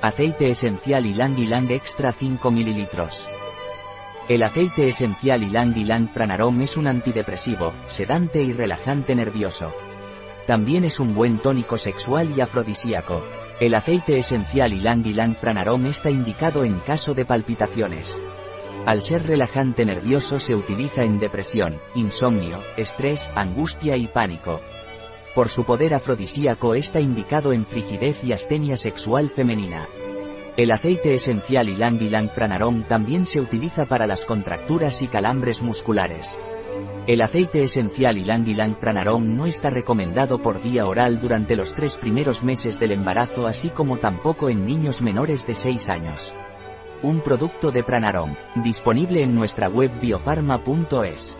Aceite esencial Ylang Ylang Extra 5 ml. El aceite esencial Ylang Ylang Pranarom es un antidepresivo, sedante y relajante nervioso. También es un buen tónico sexual y afrodisíaco. El aceite esencial Ylang Ylang Pranarom está indicado en caso de palpitaciones. Al ser relajante nervioso se utiliza en depresión, insomnio, estrés, angustia y pánico. Por su poder afrodisíaco está indicado en frigidez y astenia sexual femenina. El aceite esencial Ylang Ylang Pranarom también se utiliza para las contracturas y calambres musculares. El aceite esencial Ylang Ylang Pranarom no está recomendado por vía oral durante los tres primeros meses del embarazo así como tampoco en niños menores de 6 años. Un producto de Pranarom, disponible en nuestra web biofarma.es.